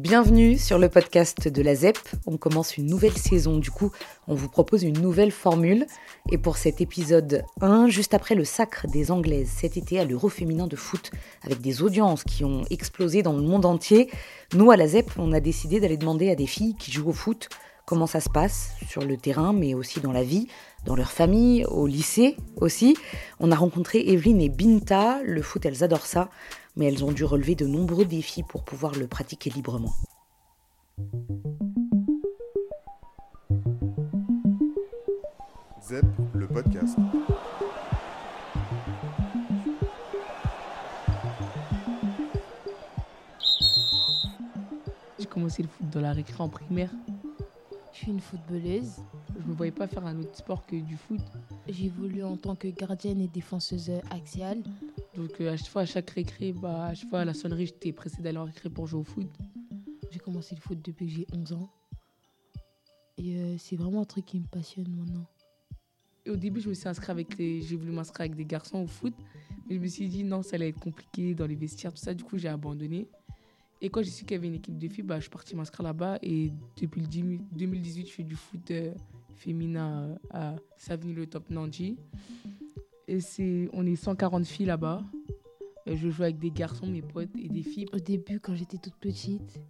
Bienvenue sur le podcast de la ZEP. On commence une nouvelle saison, du coup, on vous propose une nouvelle formule. Et pour cet épisode 1, juste après le sacre des Anglaises cet été à l'Euro féminin de foot, avec des audiences qui ont explosé dans le monde entier, nous à la ZEP, on a décidé d'aller demander à des filles qui jouent au foot comment ça se passe sur le terrain, mais aussi dans la vie, dans leur famille, au lycée aussi. On a rencontré Evelyne et Binta. Le foot, elles adorent ça, mais elles ont dû relever de nombreux défis pour pouvoir le pratiquer librement. ZEP, le podcast. J'ai commencé le foot dans la récré en primaire. Suis une footballeuse. Je me voyais pas faire un autre sport que du foot. J'évolue en tant que gardienne et défenseuse axiale. Donc euh, à chaque fois, à chaque récré, bah, à chaque fois à la sonnerie, j'étais pressée d'aller en récré pour jouer au foot. J'ai commencé le foot depuis que j'ai 11 ans. Et euh, c'est vraiment un truc qui me passionne maintenant. Et au début, je me suis inscrite avec des... j'ai voulu m'inscrire avec des garçons au foot, mais je me suis dit non, ça allait être compliqué dans les vestiaires, tout ça. Du coup, j'ai abandonné. Et quand j'ai su qu'il y avait une équipe de filles, bah, je suis partie m'inscrire là-bas. Et depuis le 10 2018, je fais du foot euh, féminin euh, à Savigny le Top Nanji. Et c'est, on est 140 filles là-bas. Je joue avec des garçons, mes potes, et des filles. Au début, quand j'étais toute petite,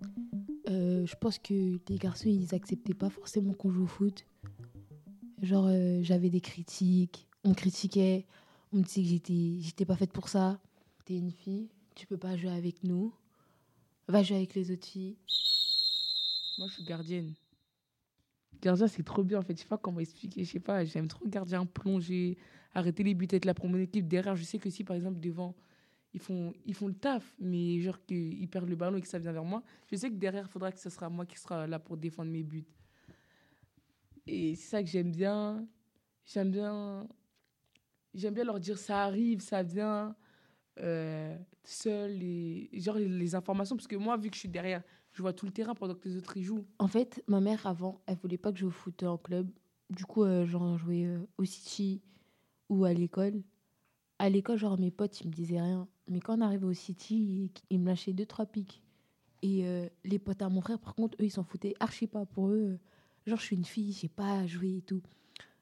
euh, je pense que les garçons, ils acceptaient pas forcément qu'on joue au foot. Genre, j'avais des critiques, on me critiquait, on me disait que j'étais, j'étais pas faite pour ça. T'es une fille, tu peux pas jouer avec nous. Va jouer avec les autres filles. Moi, je suis gardienne. Gardien, c'est trop bien en fait. Je sais pas comment expliquer. Je sais pas, j'aime trop gardien, plonger, arrêter les buts, être là pour mon équipe. Derrière, je sais que si par exemple devant, ils font, ils font le taf, mais genre qu'ils perdent le ballon et que ça vient vers moi, je sais que derrière, il faudra que ce sera moi qui sera là pour défendre mes buts. Et c'est ça que j'aime bien. J'aime bien. J'aime bien leur dire ça arrive, ça vient. Euh, seul et genre les, informations parce que moi vu que je suis derrière je vois tout le terrain pendant que les autres y jouent En fait, ma mère, avant, elle voulait pas que je joue au foot en club. Du coup, euh, j'en jouais euh, au City ou à l'école. À l'école, genre, mes potes, ils me disaient rien. Mais quand on arrivait au City, ils, me lâchaient deux, trois pics. Et euh, les potes à mon frère, par contre, eux, ils s'en foutaient archi pas. Pour eux, genre, je suis une fille, j'ai pas à jouer et tout.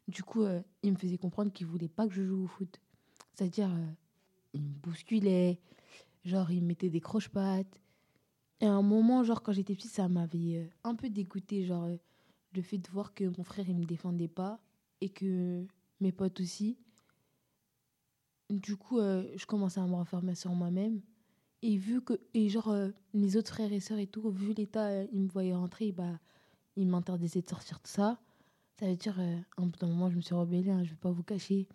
Du coup, euh, ils me faisaient comprendre qu'ils voulaient pas que je joue au foot. C'est-à-dire, euh, ils me bousculaient. Genre, ils me mettaient des croche-pattes. Et à un moment, genre, quand j'étais petite, ça m'avait euh, un peu dégoûté. Genre, euh, le fait de voir que mon frère, il me défendait pas. Et que mes potes aussi. Du coup, euh, je commençais à me refermer sur moi-même. Et vu que, et genre, mes autres frères et sœurs et tout, vu l'état, ils me voyaient rentrer, bah, ils m'interdisaient de sortir tout ça. Ça veut dire, un bout d'un moment, je me suis rebellée, hein, je vais pas vous cacher.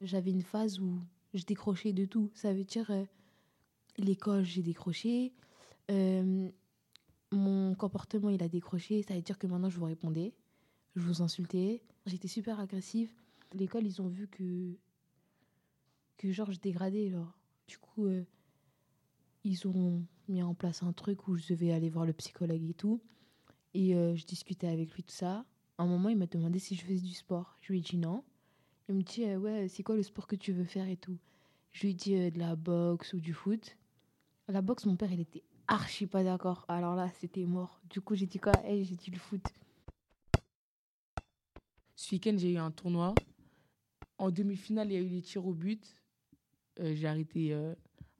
J'avais une phase où je décrochais de tout. Ça veut dire, euh, l'école, j'ai décroché. Euh, mon comportement, il a décroché. Ça veut dire que maintenant, je vous répondais. Je vous insultais. J'étais super agressive. L'école, ils ont vu que, que genre, je dégradais. Genre. Du coup, euh, ils ont mis en place un truc où je devais aller voir le psychologue et tout. Et je discutais avec lui, tout ça. À un moment, il m'a demandé si je faisais du sport. Je lui ai dit non. Il me dit, euh, ouais, c'est quoi le sport que tu veux faire et tout. Je lui dit euh, de la boxe ou du foot. La boxe, mon père, il était archi pas d'accord. Alors là, c'était mort. Du coup, j'ai dit quoi? Eh, J'ai dit le foot. ce week-end j'ai eu un tournoi en demi-finale il y a eu les tirs au but Euh, j'ai arrêté euh,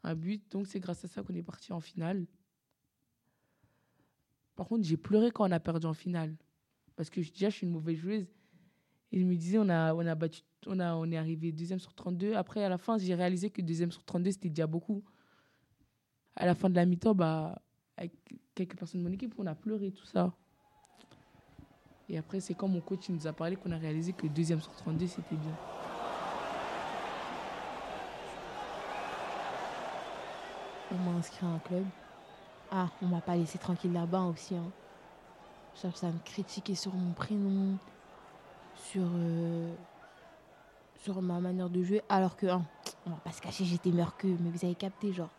un but donc c'est grâce à ça qu'on est parti en finale par contre j'ai pleuré quand on a perdu en finale parce que déjà je suis une mauvaise joueuse et je me disais on a on a battu on a on est arrivé deuxième sur 32 après à la fin j'ai réalisé que deuxième sur 32 c'était déjà beaucoup à la fin de la mi-temps bah avec quelques personnes de mon équipe on a pleuré tout ça et après c'est quand mon coach nous a parlé qu'on a réalisé que deuxième sur 32 c'était bien On m'a inscrit à un club. Ah, on m'a pas laissé tranquille là-bas aussi. Hein. Ça, ça me critiquait sur mon prénom, sur, euh, sur ma manière de jouer. Alors que, hein, on va pas se cacher, j'étais meilleure qu'eux. Mais vous avez capté, genre.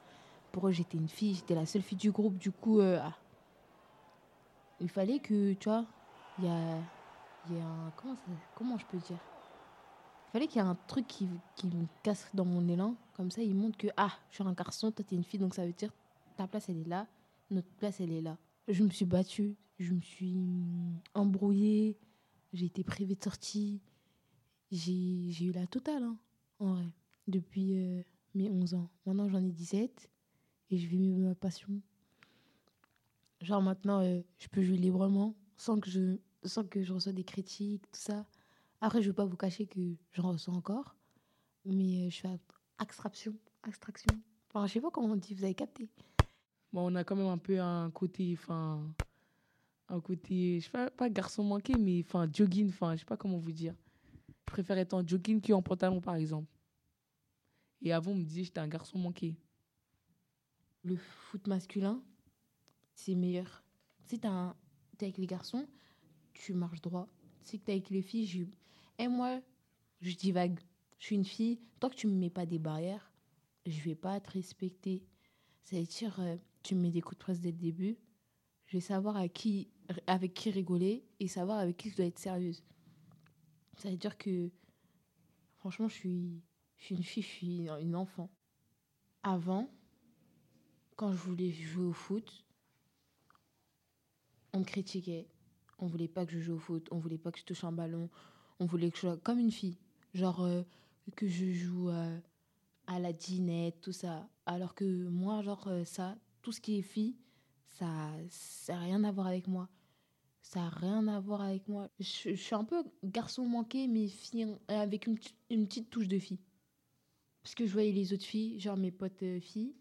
Pour eux, j'étais une fille, j'étais la seule fille du groupe. Du coup, euh, ah. il fallait que, tu vois, il y a, y a un. Comment, comment je peux dire? Il fallait qu'il y ait un truc qui, qui me casse dans mon élan. Comme ça, il montre que, ah, je suis un garçon, toi, t'es une fille, donc ça veut dire ta place, elle est là. notre place, elle est là. Je me suis battue, je me suis embrouillée, j'ai été privée de sortie. J'ai eu la totale, hein, en vrai, depuis euh, mes 11 ans. Maintenant, j'en ai 17 et je vis ma passion. Genre maintenant, euh, je peux jouer librement sans que je, sans que je reçois des critiques, tout ça. Après, je ne veux pas vous cacher que j'en reçois encore, mais euh, je fais abstraction, abstraction. Enfin, je sais pas comment on dit, vous avez capté. Bon, on a quand même un peu un côté, enfin, un côté, je sais pas, pas garçon manqué, mais enfin, jogging, enfin, je sais pas comment vous dire. Préfère être en jogging qu'en pantalon, par exemple. Et avant, on me disait j'étais un garçon manqué. Le foot masculin, c'est meilleur. Si t'es un- avec les garçons, tu marches droit. Si t'es avec les filles, je... Et moi, je divague. Je suis une fille. Tant que tu me mets pas des barrières, je vais pas te respecter. Ça veut dire, euh, tu me mets des coups de presse dès le début. Je vais savoir avec qui rigoler et savoir avec qui je dois être sérieuse. Ça veut dire que, franchement, je suis, je suis une fille, je suis une enfant. Avant, quand je voulais jouer au foot, on me critiquait. On voulait pas que je joue au foot, on voulait pas que je touche un ballon, on voulait que je sois comme une fille. Genre euh, que je joue euh, à la dinette, tout ça. Alors que moi, genre euh, ça, tout ce qui est fille, ça ça n'a rien à voir avec moi. Ça n'a rien à voir avec moi. Je, suis un peu garçon manqué, mais fille, avec une, une petite touche de fille. Parce que je voyais les autres filles, genre mes potes euh, filles,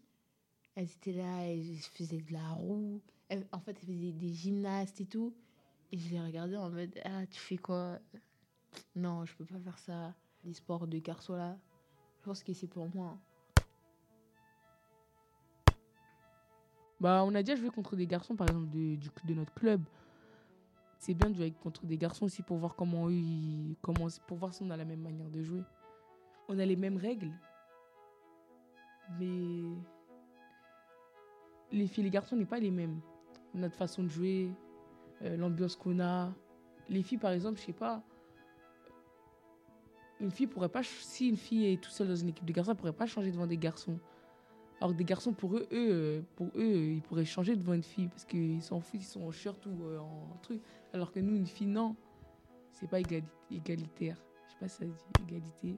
elles étaient là, elles faisaient de la roue. En fait, elles faisaient des gymnastes et tout. Et je les regardais en mode Ah, tu fais quoi? Non, je peux pas faire ça. Les sports de garçons là, je pense que c'est pour moi. Bah, on a déjà joué contre des garçons, par exemple, de, du- de notre club. C'est bien de jouer contre des garçons aussi pour voir comment ils, comment, pour voir si on a la même manière de jouer. On a les mêmes règles, mais les filles et les garçons n'est pas les mêmes. Notre façon de jouer, euh, l'ambiance qu'on a. Les filles, par exemple, je sais pas. Une fille pourrait pas, si une fille est toute seule dans une équipe de garçons, elle pourrait pas changer devant des garçons. Alors que des garçons, pour eux, eux, pour eux, ils pourraient changer devant une fille parce qu'ils s'en foutent, ils sont en shirt ou euh, en truc. Alors que nous, une fille, non. C'est pas égali- égalitaire. Je sais pas si ça dit égalité.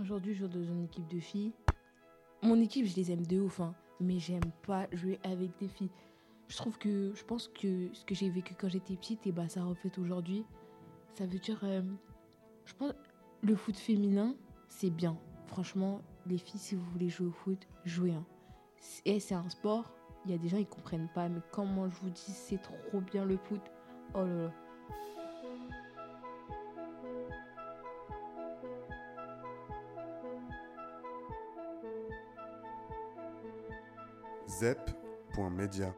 Aujourd'hui, je joue dans une équipe de filles. Mon équipe, je les aime de ouf, hein, mais j'aime pas jouer avec des filles. Je trouve que, je pense que ce que j'ai vécu quand j'étais petite, et bah, ça reflète aujourd'hui. Ça veut dire, euh, je pense, le foot féminin, c'est bien. Franchement, les filles, si vous voulez jouer au foot, jouez. hein. Et c'est un sport, il y a des gens, ils comprennent pas, mais comment je vous dis, c'est trop bien le foot. Oh là là. zep.media